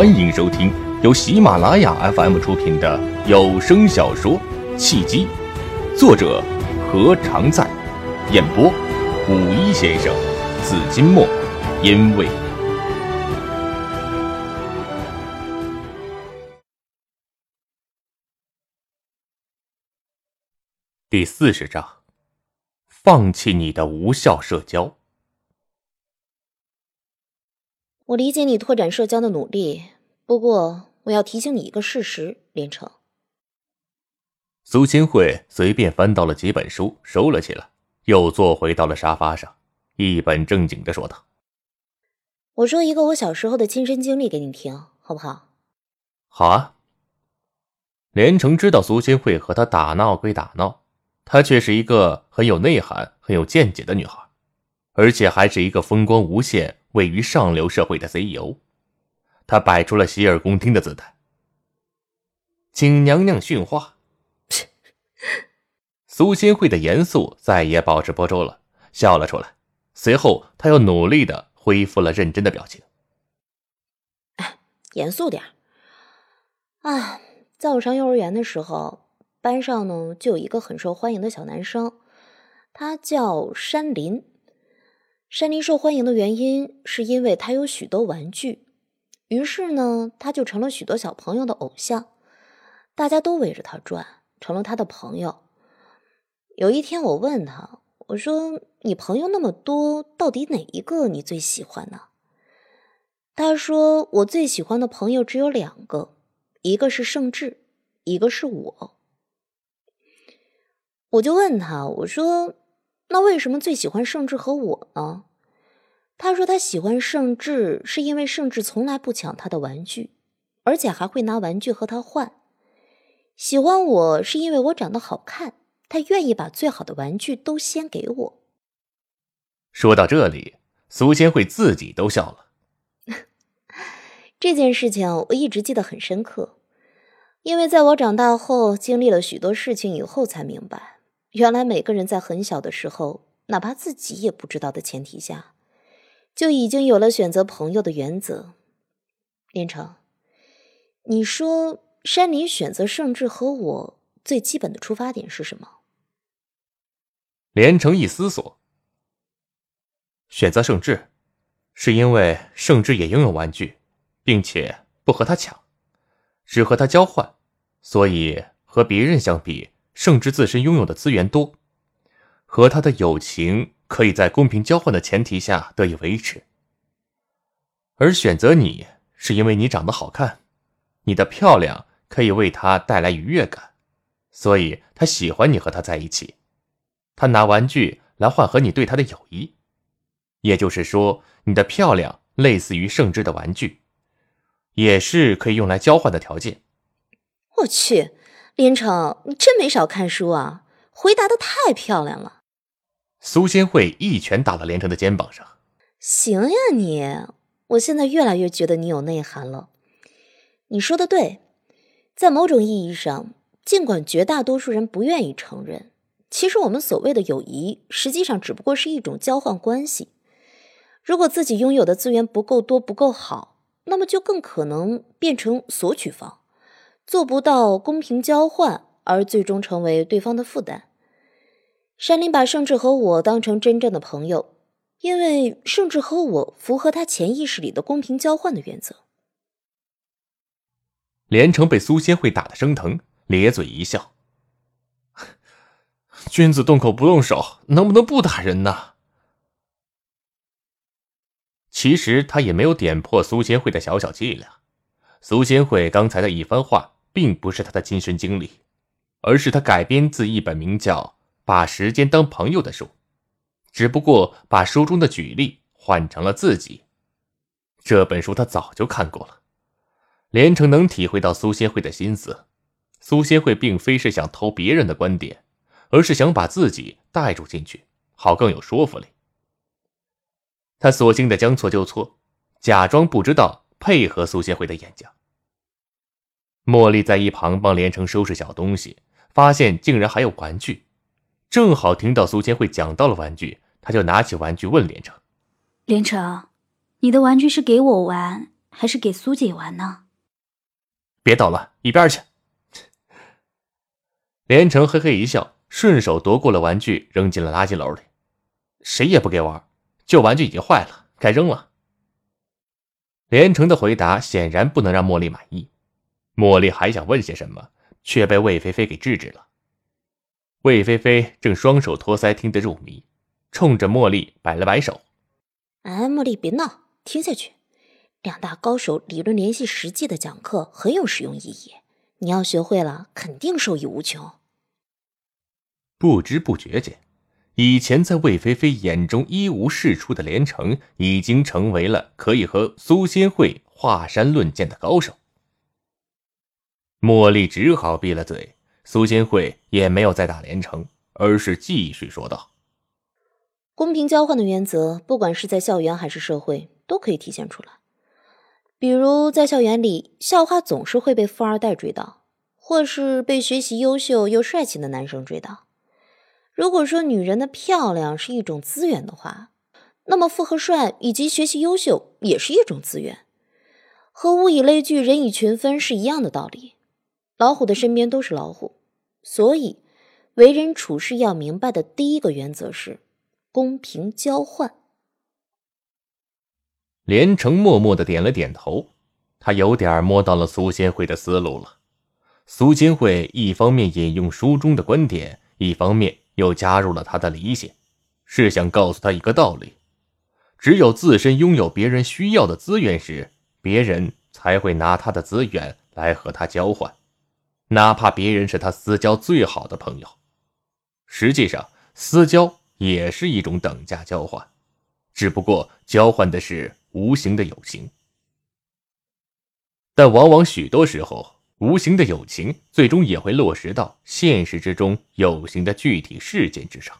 欢迎收听由喜马拉雅 FM 出品的有声小说《契机》，作者何常在，演播五一先生、紫金墨，因为第四十章，放弃你的无效社交。我理解你拓展社交的努力，不过我要提醒你一个事实，连城。苏新慧随便翻到了几本书，收了起来，又坐回到了沙发上，一本正经的说道：“我说一个我小时候的亲身经历给你听，好不好？”“好啊。”连城知道苏新慧和他打闹归打闹，她却是一个很有内涵、很有见解的女孩，而且还是一个风光无限。位于上流社会的 CEO，他摆出了洗耳恭听的姿态，请娘娘训话。苏新慧的严肃再也保持不住了，笑了出来。随后，他又努力的恢复了认真的表情。严肃点啊，在我上幼儿园的时候，班上呢就有一个很受欢迎的小男生，他叫山林。山林受欢迎的原因是因为他有许多玩具，于是呢，他就成了许多小朋友的偶像，大家都围着他转，成了他的朋友。有一天，我问他：“我说你朋友那么多，到底哪一个你最喜欢呢？”他说：“我最喜欢的朋友只有两个，一个是盛智，一个是我。”我就问他：“我说。”那为什么最喜欢盛智和我呢？他说他喜欢盛智是因为盛智从来不抢他的玩具，而且还会拿玩具和他换。喜欢我是因为我长得好看，他愿意把最好的玩具都先给我。说到这里，苏仙慧自己都笑了。这件事情我一直记得很深刻，因为在我长大后经历了许多事情以后才明白。原来每个人在很小的时候，哪怕自己也不知道的前提下，就已经有了选择朋友的原则。连城，你说山林选择盛智和我最基本的出发点是什么？连城一思索，选择盛智，是因为盛智也拥有玩具，并且不和他抢，只和他交换，所以和别人相比。盛智自身拥有的资源多，和他的友情可以在公平交换的前提下得以维持。而选择你是因为你长得好看，你的漂亮可以为他带来愉悦感，所以他喜欢你和他在一起。他拿玩具来换和你对他的友谊，也就是说，你的漂亮类似于圣之的玩具，也是可以用来交换的条件。我去。连城，你真没少看书啊！回答的太漂亮了。苏仙慧一拳打到连城的肩膀上。行呀，你，我现在越来越觉得你有内涵了。你说的对，在某种意义上，尽管绝大多数人不愿意承认，其实我们所谓的友谊，实际上只不过是一种交换关系。如果自己拥有的资源不够多、不够好，那么就更可能变成索取方。做不到公平交换，而最终成为对方的负担。山林把盛智和我当成真正的朋友，因为盛智和我符合他潜意识里的公平交换的原则。连城被苏仙慧打得生疼，咧嘴一笑：“君子动口不动手，能不能不打人呢？”其实他也没有点破苏仙慧的小小伎俩。苏仙慧刚才的一番话。并不是他的亲身经历，而是他改编自一本名叫《把时间当朋友》的书，只不过把书中的举例换成了自己。这本书他早就看过了，连城能体会到苏仙慧的心思。苏仙慧并非是想偷别人的观点，而是想把自己带入进去，好更有说服力。他索性的将错就错，假装不知道，配合苏仙慧的演讲。茉莉在一旁帮连城收拾小东西，发现竟然还有玩具，正好听到苏千惠讲到了玩具，她就拿起玩具问连城：“连城，你的玩具是给我玩，还是给苏姐玩呢？别捣乱，一边去！连城嘿嘿一笑，顺手夺过了玩具，扔进了垃圾篓里。谁也不给玩，旧玩具已经坏了，该扔了。连城的回答显然不能让茉莉满意，茉莉还想问些什么，却被魏菲菲给制止了。魏菲菲正双手托腮，听得入迷，冲着茉莉摆了摆手：“哎，茉莉，别闹，听下去。两大高手理论联系实际的讲课很有实用意义，你要学会了，肯定受益无穷。”不知不觉间，以前在魏菲菲眼中一无是处的连城，已经成为了可以和苏仙慧华山论剑的高手。茉莉只好闭了嘴，苏仙慧也没有再打连城，而是继续说道：“公平交换的原则，不管是在校园还是社会，都可以体现出来。比如在校园里，校花总是会被富二代追到，或是被学习优秀又帅气的男生追到。”如果说女人的漂亮是一种资源的话，那么富和帅以及学习优秀也是一种资源，和物以类聚，人以群分是一样的道理。老虎的身边都是老虎，所以为人处事要明白的第一个原则是公平交换。连城默默的点了点头，他有点摸到了苏仙慧的思路了。苏仙慧一方面引用书中的观点，一方面。又加入了他的理解，是想告诉他一个道理：只有自身拥有别人需要的资源时，别人才会拿他的资源来和他交换，哪怕别人是他私交最好的朋友。实际上，私交也是一种等价交换，只不过交换的是无形的友情。但往往许多时候。无形的友情最终也会落实到现实之中有形的具体事件之上。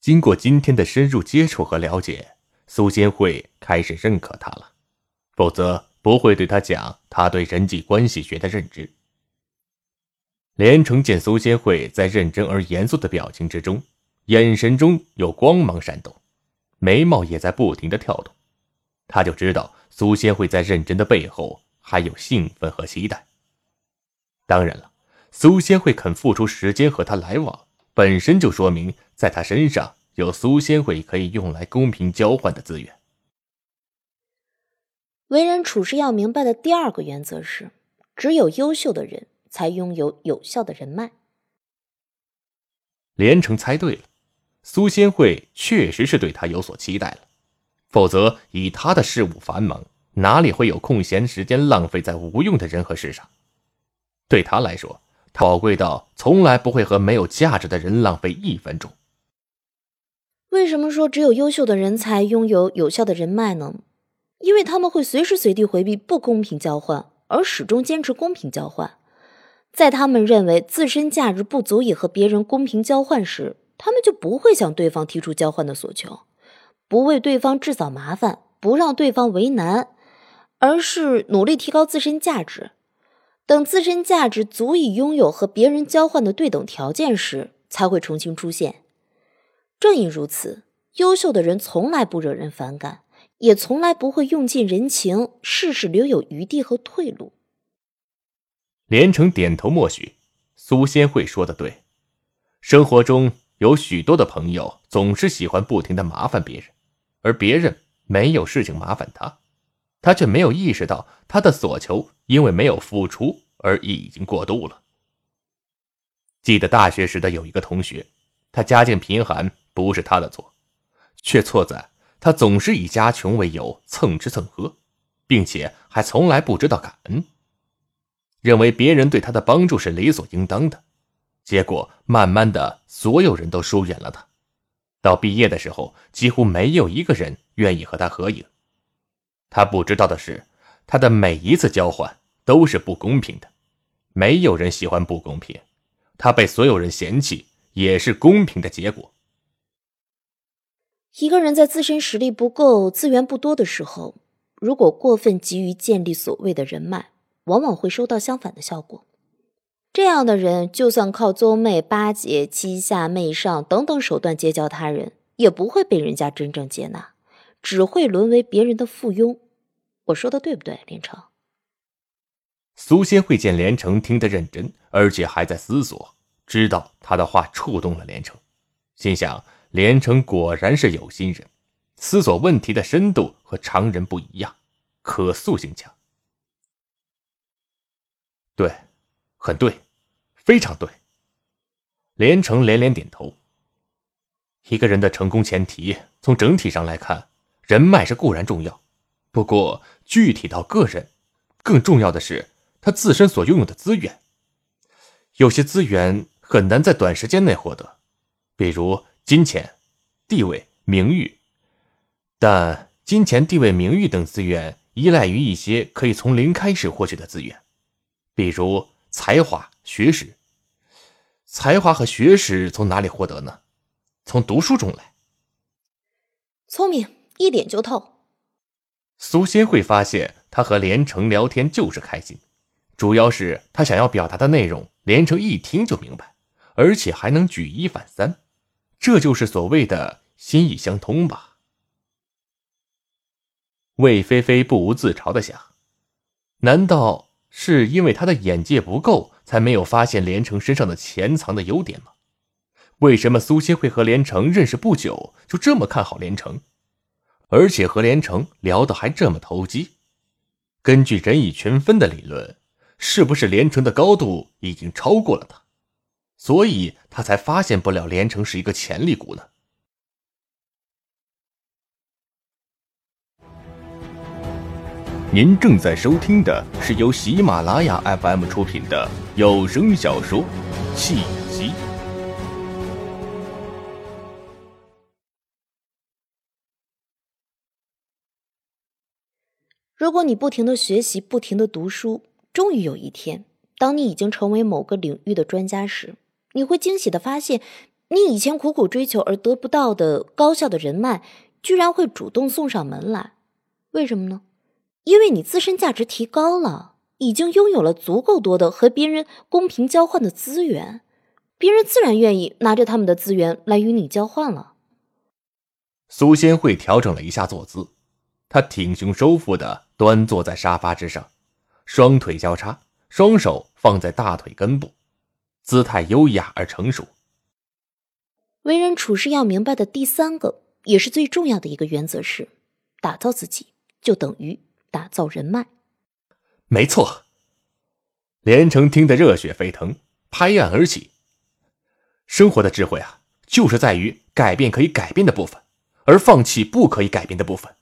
经过今天的深入接触和了解，苏仙慧开始认可他了，否则不会对他讲他对人际关系学的认知。连城见苏仙慧在认真而严肃的表情之中，眼神中有光芒闪动，眉毛也在不停的跳动，他就知道。苏仙慧在认真的背后还有兴奋和期待。当然了，苏仙慧肯付出时间和他来往，本身就说明在他身上有苏仙慧可以用来公平交换的资源。为人处事要明白的第二个原则是：只有优秀的人才拥有有效的人脉。连城猜对了，苏仙慧确实是对他有所期待了。否则，以他的事务繁忙，哪里会有空闲时间浪费在无用的人和事上？对他来说，宝贵到从来不会和没有价值的人浪费一分钟。为什么说只有优秀的人才拥有有效的人脉呢？因为他们会随时随地回避不公平交换，而始终坚持公平交换。在他们认为自身价值不足以和别人公平交换时，他们就不会向对方提出交换的索求。不为对方制造麻烦，不让对方为难，而是努力提高自身价值。等自身价值足以拥有和别人交换的对等条件时，才会重新出现。正因如此，优秀的人从来不惹人反感，也从来不会用尽人情，事事留有余地和退路。连城点头默许，苏仙慧说的对。生活中有许多的朋友，总是喜欢不停的麻烦别人。而别人没有事情麻烦他，他却没有意识到他的所求因为没有付出而已经过度了。记得大学时的有一个同学，他家境贫寒不是他的错，却错在他总是以家穷为由蹭吃蹭喝，并且还从来不知道感恩，认为别人对他的帮助是理所应当的，结果慢慢的所有人都疏远了他。到毕业的时候，几乎没有一个人愿意和他合影。他不知道的是，他的每一次交换都是不公平的，没有人喜欢不公平。他被所有人嫌弃，也是公平的结果。一个人在自身实力不够、资源不多的时候，如果过分急于建立所谓的人脉，往往会收到相反的效果。这样的人，就算靠宗媚、巴结、欺下媚上等等手段结交他人，也不会被人家真正接纳，只会沦为别人的附庸。我说的对不对，连城？苏仙慧见连城听得认真，而且还在思索，知道他的话触动了连城，心想连城果然是有心人，思索问题的深度和常人不一样，可塑性强。对，很对，非常对。连城连连点头。一个人的成功前提，从整体上来看，人脉是固然重要，不过具体到个人，更重要的是他自身所拥有的资源。有些资源很难在短时间内获得，比如金钱、地位、名誉。但金钱、地位、名誉等资源依赖于一些可以从零开始获取的资源。比如才华、学识，才华和学识从哪里获得呢？从读书中来。聪明，一点就透。苏仙会发现，他和连城聊天就是开心，主要是他想要表达的内容，连城一听就明白，而且还能举一反三，这就是所谓的心意相通吧。魏菲菲不无自嘲的想：难道？是因为他的眼界不够，才没有发现连城身上的潜藏的优点吗？为什么苏仙会和连城认识不久就这么看好连城，而且和连城聊得还这么投机？根据人以群分的理论，是不是连城的高度已经超过了他，所以他才发现不了连城是一个潜力股呢？您正在收听的是由喜马拉雅 FM 出品的有声小说《契机》。如果你不停的学习，不停的读书，终于有一天，当你已经成为某个领域的专家时，你会惊喜的发现，你以前苦苦追求而得不到的高效的人脉，居然会主动送上门来。为什么呢？因为你自身价值提高了，已经拥有了足够多的和别人公平交换的资源，别人自然愿意拿着他们的资源来与你交换了。苏仙慧调整了一下坐姿，她挺胸收腹的端坐在沙发之上，双腿交叉，双手放在大腿根部，姿态优雅而成熟。为人处事要明白的第三个，也是最重要的一个原则是：打造自己就等于。打造人脉，没错。连城听得热血沸腾，拍案而起。生活的智慧啊，就是在于改变可以改变的部分，而放弃不可以改变的部分。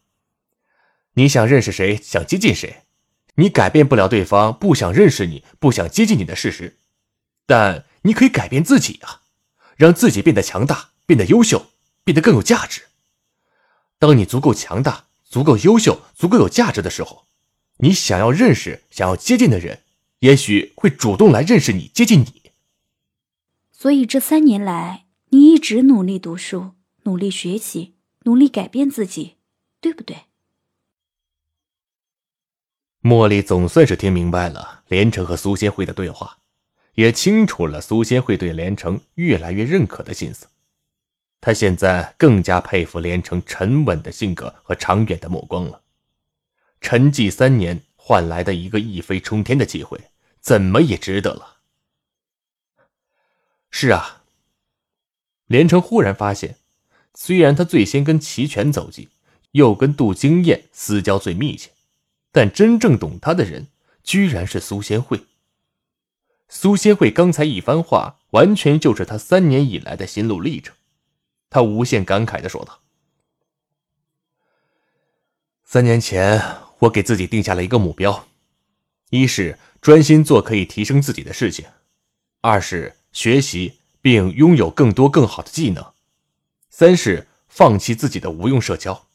你想认识谁，想接近谁，你改变不了对方不想认识你、不想接近你的事实，但你可以改变自己啊，让自己变得强大，变得优秀，变得更有价值。当你足够强大。足够优秀、足够有价值的时候，你想要认识、想要接近的人，也许会主动来认识你、接近你。所以这三年来，你一直努力读书、努力学习、努力改变自己，对不对？茉莉总算是听明白了连城和苏仙慧的对话，也清楚了苏仙慧对连城越来越认可的心思。他现在更加佩服连城沉稳的性格和长远的目光了。沉寂三年换来的一个一飞冲天的机会，怎么也值得了。是啊，连城忽然发现，虽然他最先跟齐全走近，又跟杜经燕私交最密切，但真正懂他的人，居然是苏仙慧。苏仙慧刚才一番话，完全就是他三年以来的心路历程。他无限感慨的说道：“三年前，我给自己定下了一个目标，一是专心做可以提升自己的事情，二是学习并拥有更多更好的技能，三是放弃自己的无用社交。”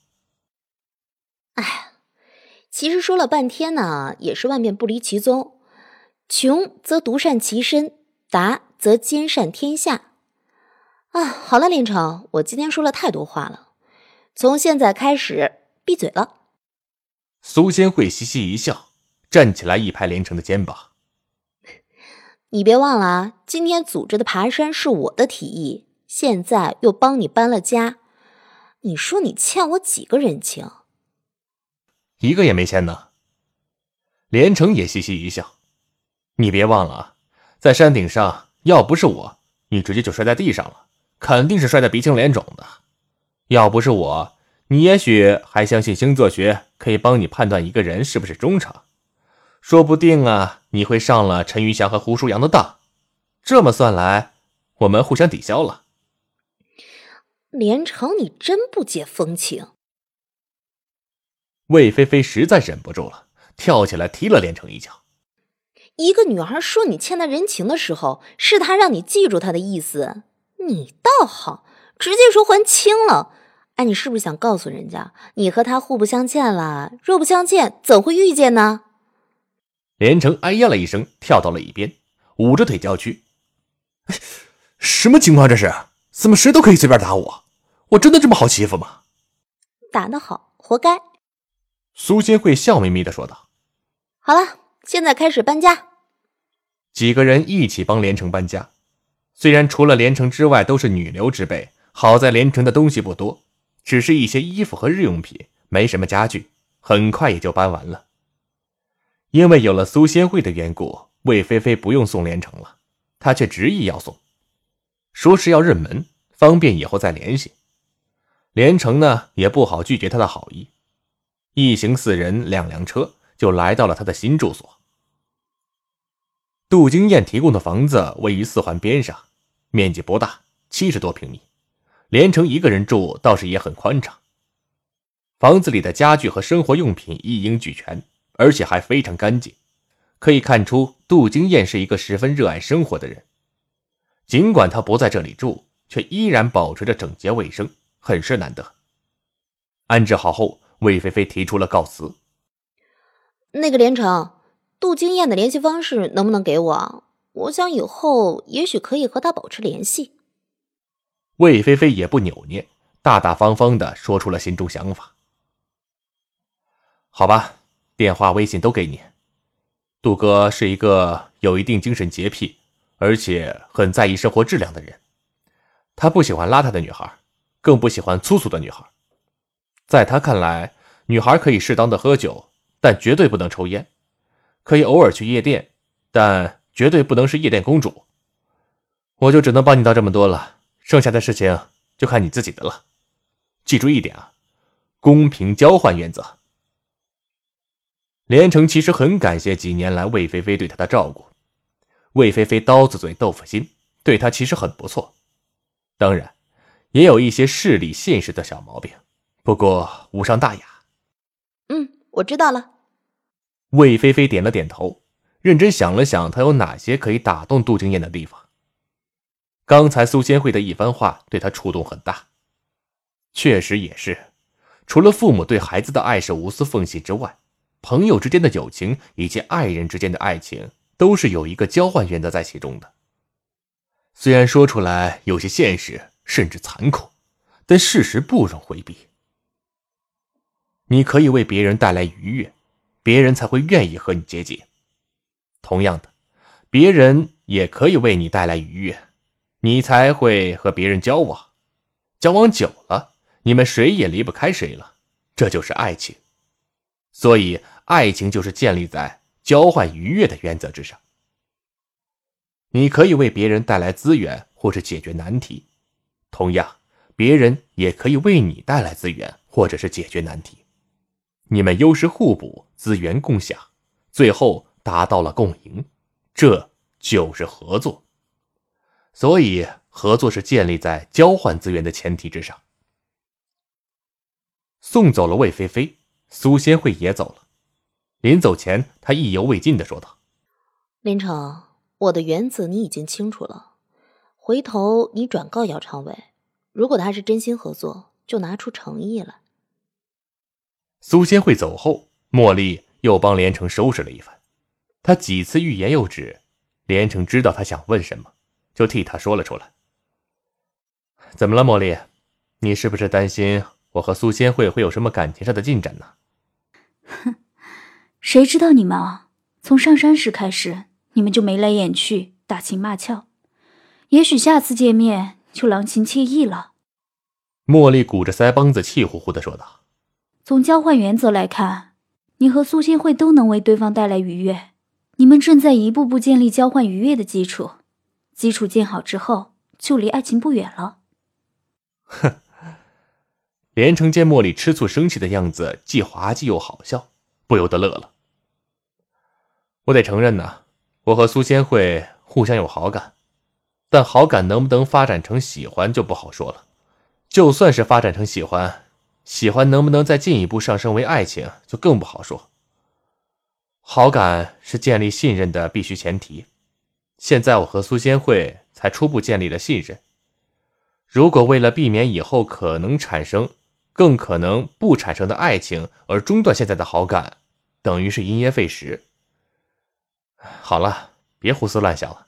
哎，其实说了半天呢，也是万变不离其宗：穷则独善其身，达则兼善天下。啊，好了，连城，我今天说了太多话了，从现在开始闭嘴了。苏仙慧嘻嘻一笑，站起来一拍连城的肩膀：“ 你别忘了啊，今天组织的爬山是我的提议，现在又帮你搬了家，你说你欠我几个人情？一个也没欠呢。连城也嘻嘻一笑：“你别忘了啊，在山顶上，要不是我，你直接就摔在地上了，肯定是摔得鼻青脸肿的。要不是我，你也许还相信星座学可以帮你判断一个人是不是忠诚，说不定啊，你会上了陈玉祥和胡舒阳的当。这么算来，我们互相抵消了。”连城，你真不解风情。魏菲菲实在忍不住了，跳起来踢了连城一脚。一个女孩说你欠她人情的时候，是她让你记住她的意思，你倒好，直接说还清了。哎，你是不是想告诉人家，你和他互不相欠了？若不相欠，怎会遇见呢？连城哎呀了一声，跳到了一边，捂着腿叫屈：“什么情况这是？怎么谁都可以随便打我？”我真的这么好欺负吗？打得好，活该。苏新慧笑眯眯的说道：“好了，现在开始搬家。”几个人一起帮连城搬家。虽然除了连城之外都是女流之辈，好在连城的东西不多，只是一些衣服和日用品，没什么家具，很快也就搬完了。因为有了苏仙慧的缘故，魏菲菲不用送连城了，她却执意要送，说是要认门，方便以后再联系。连城呢也不好拒绝她的好意，一行四人两辆车就来到了他的新住所。杜金燕提供的房子位于四环边上，面积不大，七十多平米。连城一个人住倒是也很宽敞。房子里的家具和生活用品一应俱全，而且还非常干净，可以看出杜金燕是一个十分热爱生活的人。尽管他不在这里住，却依然保持着整洁卫生。很是难得。安置好后，魏菲菲提出了告辞。那个连城，杜金燕的联系方式能不能给我？我想以后也许可以和她保持联系。魏菲菲也不扭捏，大大方方的说出了心中想法。好吧，电话、微信都给你。杜哥是一个有一定精神洁癖，而且很在意生活质量的人，他不喜欢邋遢的女孩。更不喜欢粗俗的女孩，在他看来，女孩可以适当的喝酒，但绝对不能抽烟；可以偶尔去夜店，但绝对不能是夜店公主。我就只能帮你到这么多了，剩下的事情就看你自己的了。记住一点啊，公平交换原则。连城其实很感谢几年来魏菲菲对他的照顾，魏菲菲刀子嘴豆腐心，对他其实很不错。当然。也有一些势利现实的小毛病，不过无伤大雅。嗯，我知道了。魏菲菲点了点头，认真想了想，她有哪些可以打动杜金燕的地方。刚才苏仙慧的一番话对她触动很大，确实也是。除了父母对孩子的爱是无私奉献之外，朋友之间的友情以及爱人之间的爱情，都是有一个交换原则在其中的。虽然说出来有些现实。甚至残酷，但事实不容回避。你可以为别人带来愉悦，别人才会愿意和你接近；同样的，别人也可以为你带来愉悦，你才会和别人交往。交往久了，你们谁也离不开谁了，这就是爱情。所以，爱情就是建立在交换愉悦的原则之上。你可以为别人带来资源，或是解决难题。同样，别人也可以为你带来资源，或者是解决难题。你们优势互补，资源共享，最后达到了共赢，这就是合作。所以，合作是建立在交换资源的前提之上。送走了魏菲菲，苏仙慧也走了。临走前，他意犹未尽的说道：“林城，我的原则你已经清楚了。”回头你转告姚长伟，如果他是真心合作，就拿出诚意来。苏仙慧走后，茉莉又帮连城收拾了一番。他几次欲言又止，连城知道他想问什么，就替他说了出来。怎么了，茉莉？你是不是担心我和苏仙慧会有什么感情上的进展呢？哼，谁知道你们啊？从上山时开始，你们就眉来眼去，打情骂俏。也许下次见面就郎情妾意了。茉莉鼓着腮帮子，气呼呼的说道：“从交换原则来看，你和苏新慧都能为对方带来愉悦，你们正在一步步建立交换愉悦的基础。基础建好之后，就离爱情不远了。”哼。连城见茉莉吃醋生气的样子，既滑稽又好笑，不由得乐了。我得承认呢，我和苏仙慧互相有好感，但好感能不能发展成喜欢就不好说了。就算是发展成喜欢，喜欢能不能再进一步上升为爱情就更不好说。好感是建立信任的必须前提，现在我和苏仙慧才初步建立了信任。如果为了避免以后可能产生、更可能不产生的爱情而中断现在的好感，等于是因噎废食。好了，别胡思乱想了。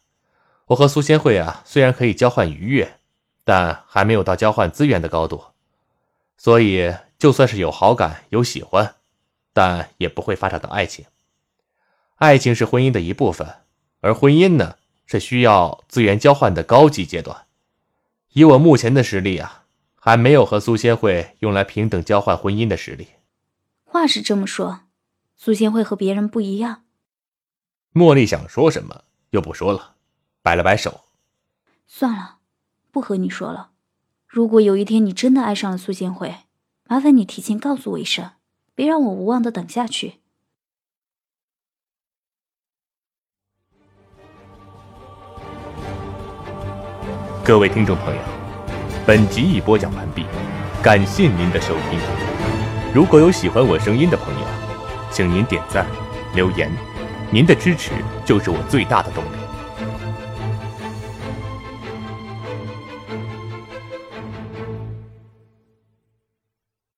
我和苏仙慧啊，虽然可以交换愉悦，但还没有到交换资源的高度，所以就算是有好感、有喜欢，但也不会发展到爱情。爱情是婚姻的一部分，而婚姻呢，是需要资源交换的高级阶段。以我目前的实力啊，还没有和苏仙慧用来平等交换婚姻的实力。话是这么说，苏仙慧和别人不一样。茉莉想说什么，又不说了，摆了摆手。算了，不和你说了。如果有一天你真的爱上了苏仙慧，麻烦你提前告诉我一声，别让我无望的等下去。各位听众朋友，本集已播讲完毕，感谢您的收听。如果有喜欢我声音的朋友，请您点赞、留言。您的支持就是我最大的动力。